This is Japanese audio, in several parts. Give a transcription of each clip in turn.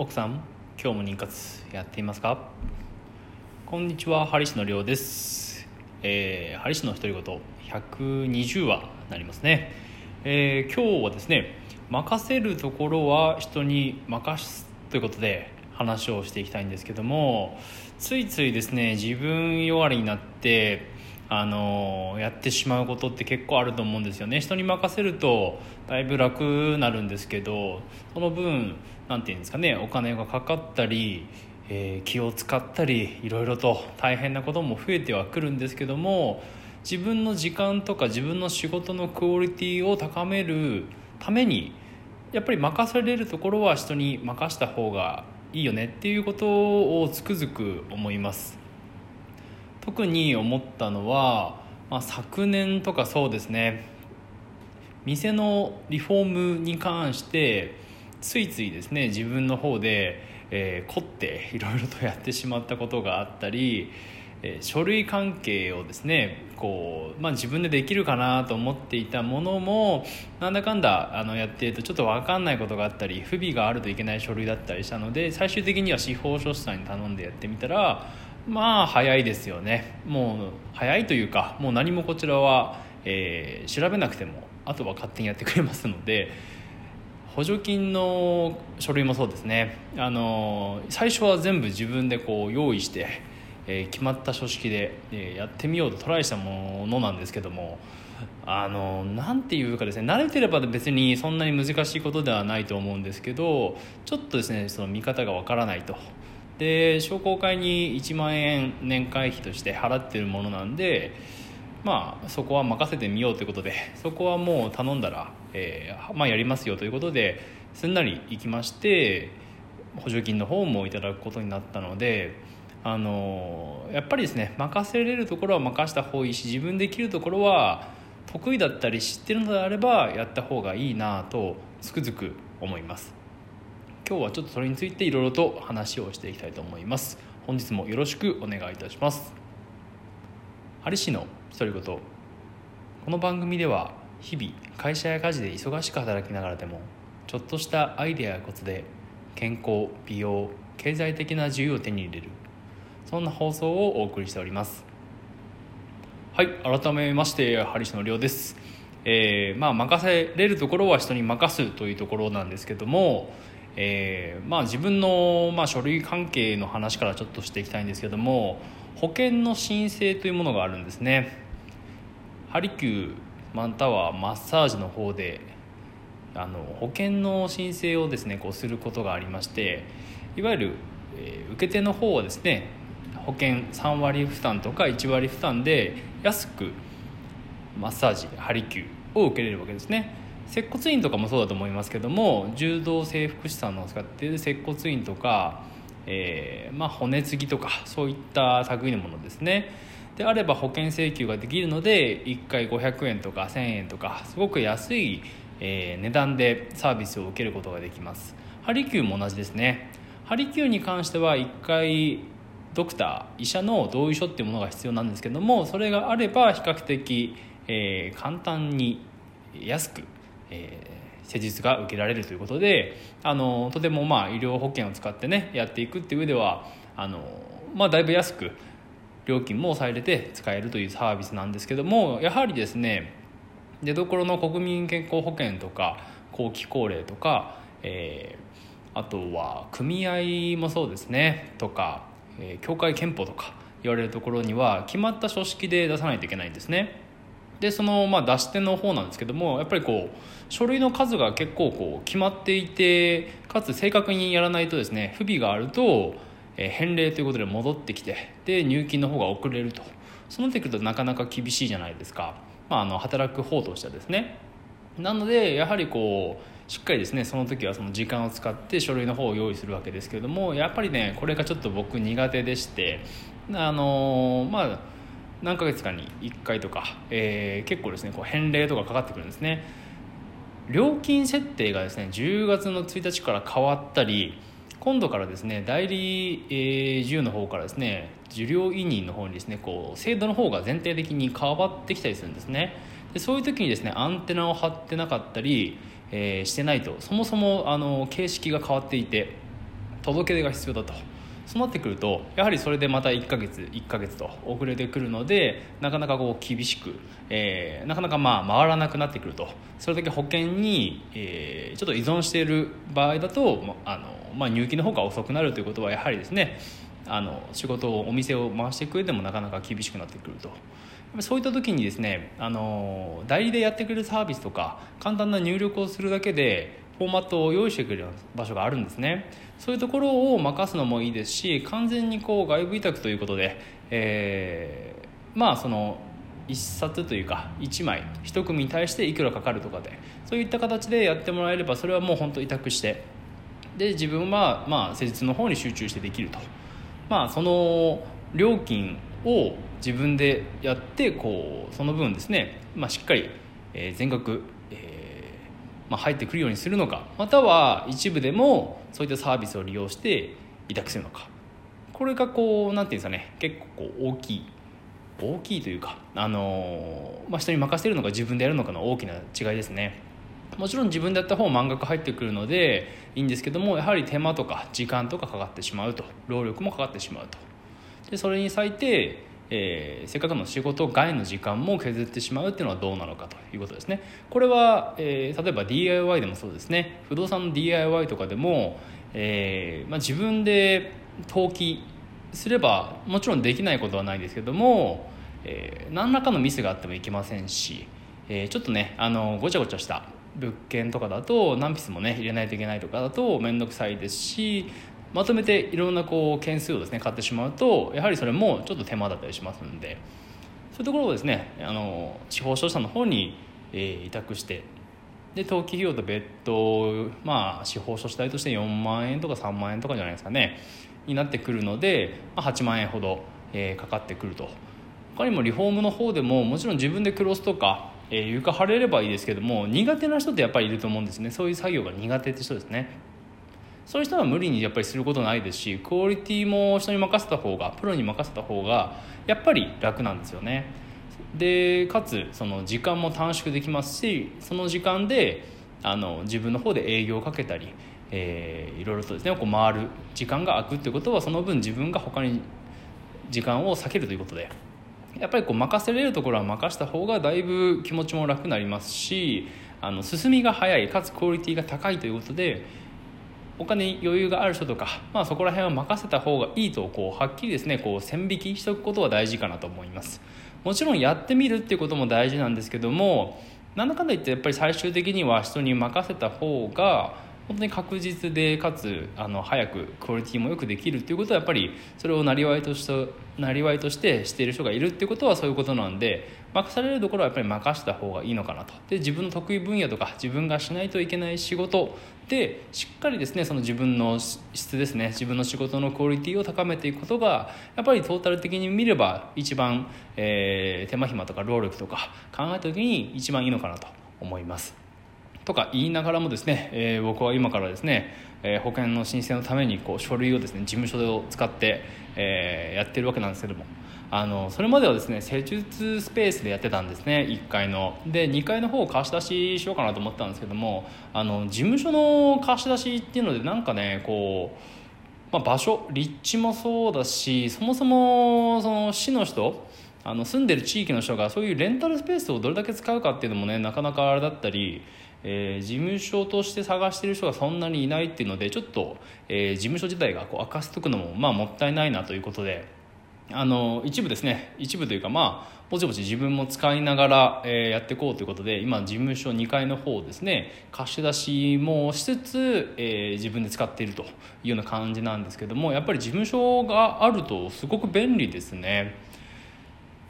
奥さん今日も妊活やっていますか？こんにちはハリシのりょうです、えー、ハリシの独り言120話になりますね、えー今日はですね任せるところは人に任すということで話をしていきたいんですけどもついついですね自分弱りになってあのやってしまうことって結構あると思うんですよね。人に任せるとだいぶ楽になるんですけどその分なんていうんですかねお金がかかったり、えー気を使ったりいろいろと大変なことも増えてはくるんですけども自分の時間とか自分の仕事のクオリティを高めるためにやっぱり任せれるところは人に任した方がいいよねっていうことをつくづく思います。特に思ったのは、まあ、昨年とかそうですね店のリフォームに関してついついですね自分の方で、えー凝っていろいろとやってしまったことがあったり、えー書類関係をですねこう、まあ、自分でできるかなと思っていたものもなんだかんだあのやってるとちょっと分かんないことがあったり不備があるといけない書類だったりしたので最終的には司法書士さんに頼んでやってみたらまあ早いですよね。もう早いというかもう何もこちらは、えー調べなくてもあとは勝手にやってくれますので補助金の書類もそうですね。あの最初は全部自分でこう用意して、えー決まった書式で、えーやってみようとトライしたものなんですけどもあのなんていうかですね慣れてれば別にそんなに難しいことではないと思うんですけどちょっとですねその見方がわからないと。で商工会に1万円年会費として払ってるものなんでまあそこは任せてみようということで そこはもう頼んだら、えーまあ、やりますよということですんなり行きまして補助金の方もいただくことになったのであのやっぱりですね任せれるところは任した方がいいし自分できるところは得意だったり知ってるのであればやった方がいいなとつくづく思います。今日はちょっとそれについていろいろと話をしていきたいと思います。本日もよろしくお願いいたします。ハリ氏の独り言この番組では日々会社や家事で忙しく働きながらでもちょっとしたアイデアやコツで健康美容経済的な自由を手に入れる。そんな放送をお送りしております。はい改めましてハリ氏のりょうです。えーまあ任せれるところは人に任すというところなんですけどもえーまあ、自分の、まあ、書類関係の話からちょっとしていきたいんですけども保険の申請というものがあるんですね。ハリキューマンタワーマッサージの方であの保険の申請をですねこうすることがありましていわゆる、えー受け手の方はですね保険3割負担とか1割負担で安くマッサージハリキューを受けれるわけですね。接骨院とかもそうだと思いますけども柔道整復師さんの使っている接骨院とか、えーまあ、骨継ぎとかそういった類のものですね。であれば保険請求ができるので1回500円とか1000円とかすごく安い、えー値段でサービスを受けることができます。ハリキューも同じですね。ハリキューに関しては1回ドクター医者の同意書っていうものが必要なんですけどもそれがあれば比較的、えー簡単に安く、えー施術が受けられるということであのとてもまあ医療保険を使ってねやっていくっていう上ではあの、まあ、だいぶ安く料金も抑えれて使えるというサービスなんですけどもやはりですね出どころの国民健康保険とか後期高齢とか、えーあとは組合もそうですねとか、えー協会憲法とか言われるところには決まった書式で出さないといけないんですね。でその、まあ、出し手の方なんですけどもやっぱりこう書類の数が結構こう決まっていてかつ正確にやらないとですね不備があると、え返礼ということで戻ってきてで入金の方が遅れると。そうなってくるとなかなか厳しいじゃないですか、まあ、あの働く方としてはですね。なのでやはりこうしっかりですねその時はその時間を使って書類の方を用意するわけですけどもやっぱりねこれがちょっと僕苦手でしてあのまあ何ヶ月かに1回とか、えー結構ですねこう返礼とかかかってくるんですね。料金設定がですね10月の1日から変わったり今度からですね代理、えー事業の方からですね受領委任の方にですねこう制度の方が全体的に変わってきたりするんですね。でそういう時にですねアンテナを張ってなかったり、えーしてないとそもそもあの形式が変わっていて届け出が必要だと。そうなってくるとやはりそれでまた1ヶ月1ヶ月と遅れてくるのでなかなかこう厳しく、えー、なかなかまあ回らなくなってくるとそれだけ保険に、えー、ちょっと依存している場合だとあの、まあ、入金の方が遅くなるということはやはりですねあの仕事をお店を回していく上でもなかなか厳しくなってくると。そういった時にですねあの代理でやってくれるサービスとか簡単な入力をするだけでフォーマットを用意してくれる場所があるんですね。そういうところを任すのもいいですし完全にこう外部委託ということで、えー、まあその1冊というか1枚1組に対していくらかかるとかでそういった形でやってもらえればそれはもう本当委託してで自分はまあ施術の方に集中してできると。まあその料金を自分でやってこうその分ですね、まあ、しっかり全額ま、入ってくるようにするのかまたは一部でもそういったサービスを利用して委託するのか。これがこう何て言うんですかね結構大きい大きいというか、あのまあ、人に任せるのか自分でやるのかの大きな違いですね。もちろん自分でやった方満額入ってくるのでいいんですけどもやはり手間とか時間とかかかってしまうと労力もかかってしまうと。でそれに際してえー、せっかくの仕事外の時間も削ってしまうっていうのはどうなのかということですね。これは、えー、例えば DIY でもそうですね。不動産の DIY とかでも、えーまあ、自分で登記すればもちろんできないことはないですけども、え、何らかのミスがあってもいけませんし、え、ちょっとねあのごちゃごちゃした物件とかだと何ピスもね入れないといけないとかだと面倒くさいですしまとめていろんなこう件数をですね買ってしまうとやはりそれもちょっと手間だったりしますのでそういうところをですねあの地方商社の方に、えー、委託してで登記費用と別途まあ司法書士代として4万円とか3万円とかじゃないですかねになってくるので、まあ、8万円ほど、えー、かかってくると。他にもリフォームの方でももちろん自分でクロスとか、えー、床張れればいいですけども苦手な人ってやっぱりいると思うんですね。そういう作業が苦手って人ですね。そういう人は無理にやっぱりすることないですしクオリティも人に任せた方がプロに任せた方がやっぱり楽なんですよね。でかつその時間も短縮できますしその時間であの自分の方で営業をかけたり、えー、いろいろとですねこう回る時間が空くってことはその分自分が他に時間を避けるということでやっぱりこう任せれるところは任した方がだいぶ気持ちも楽になりますしあの進みが早いかつクオリティが高いということでお金に余裕がある人とか、まあ、そこら辺は任せた方がいいとこうはっきりですねこう線引きしておくことは大事かなと思います。もちろんやってみるっていうことも大事なんですけどもなんだかんだ言ってやっぱり最終的には人に任せた方が本当に確実でかつあの早くクオリティもよくできるっていうことはやっぱりそれをなりわいとしてなりわいとしてしている人がいるっていうことはそういうことなんで任されるところはやっぱり任した方がいいのかなとで自分の得意分野とか自分がしないといけない仕事でしっかりですねその自分の質ですね自分の仕事のクオリティを高めていくことがやっぱりトータル的に見れば一番、えー、手間暇とか労力とか考えた時に一番いいのかなと思います。とか言いながらもですね、えー、僕は今からですね、えー、保険の申請のためにこう書類をですね事務所を使って、えー、やってるわけなんですけどもあのそれまではですね施術スペースでやってたんですね1階の。で2階の方を貸し出ししようかなと思ったんですけどもあの事務所の貸し出しっていうのでなんかねこう、まあ、場所立地もそうだしそもそもその市の人あの住んでる地域の人がそういうレンタルスペースをどれだけ使うかっていうのもねなかなかあれだったりえー、事務所として探してる人がそんなにいないっていうのでちょっと、えー、事務所自体がこう明かしとくのも、まあ、もったいないなということであの一部ですね一部というかまあぼちぼち自分も使いながら、えー、やっていこうということで今事務所2階の方ですね貸し出しもしつつ、えー、自分で使っているというような感じなんですけどもやっぱり事務所があるとすごく便利ですね。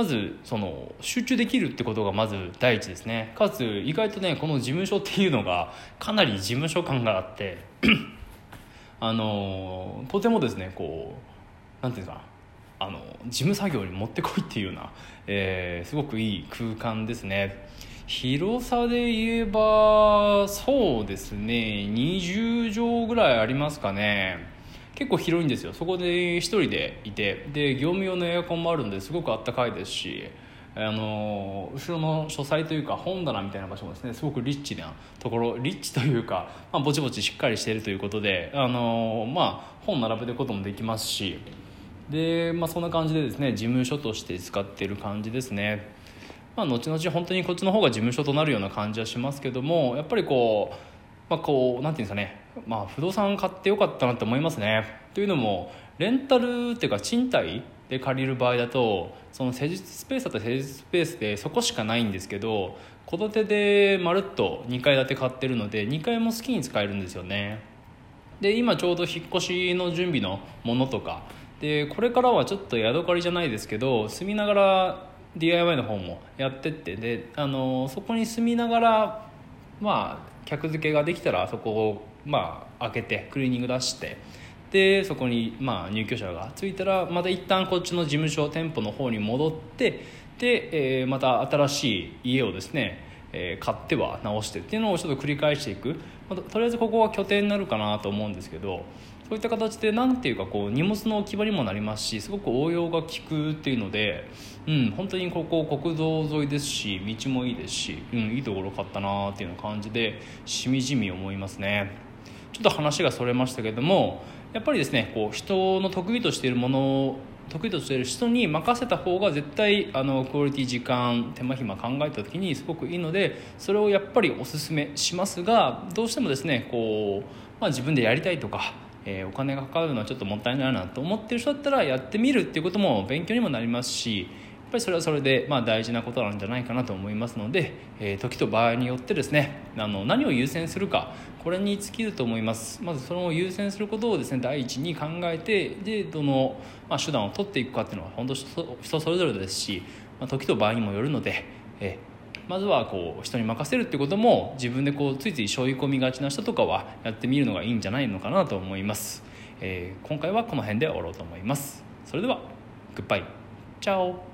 まずその集中できるってことがまず第一ですね。かつ意外とねこの事務所っていうのがかなり事務所感があって あのとてもですねこうなんていうかあの事務作業に持ってこいっていうような、えー、すごくいい空間ですね。広さで言えばそうですね20畳ぐらいありますかね。結構広いんですよ。そこで1人でいて。で業務用のエアコンもあるんですごくあったかいですし、あの後ろの書斎というか本棚みたいな場所もですねすごくリッチなところリッチというか、まあ、ぼちぼちしっかりしているということで、あのまあ、本並べることもできますしで、まあ、そんな感じでですね事務所として使ってる感じですね、まあ、後々本当にこっちの方が事務所となるような感じはしますけどもやっぱりこう、まあ、こうなんていうんですかね、まあ、不動産買ってよかったなって思いますね。というのもレンタルっていうか賃貸で借りる場合だとその施術スペースだったら施術スペースでそこしかないんですけど戸建てでまるっと2階建て買ってるので2階も好きに使えるんですよね。で今ちょうど引っ越しの準備のものとか。でこれからはちょっと宿借りじゃないですけど住みながら DIY の方もやってって。であのそこに住みながらまあ客付けができたらそこをまあ開けてクリーニング出してでそこにまあ入居者が着いたらまた一旦こっちの事務所店舗の方に戻ってで、えー、また新しい家をですね、えー、買っては直してっていうのをちょっと繰り返していく、ま、とりあえずここは拠点になるかなと思うんですけどそういった形で何ていうかこう荷物の置き場にもなりますしすごく応用が効くっていうので、うん、本当にここ国道沿いですし道もいいですし、うん、いいところ買ったなっていう感じでしみじみ思いますね。ちょっと話がそれましたけどもやっぱりですねこう人の得意としているもの得意としている人に任せた方が絶対あのクオリティ時間手間暇考えた時にすごくいいのでそれをやっぱりおすすめしますがどうしてもですねこう、まあ、自分でやりたいとか、えー、お金がかかるのはちょっともったいないなと思ってる人だったらやってみるっていうことも勉強にもなりますしやっぱりそれはそれでまあ大事なことなんじゃないかなと思いますので、えー、時と場合によってですねあの何を優先するかこれに尽きると思います。まずその優先することをですね第一に考えてでどの、まあ、手段を取っていくかっていうのは本当人それぞれですし、まあ、時と場合にもよるので、えー、まずはこう人に任せるってことも自分でこうついつい背負い込みがちな人とかはやってみるのがいいんじゃないのかなと思います、えー、今回はこの辺で終わろうと思います。それではグッバイチャオ。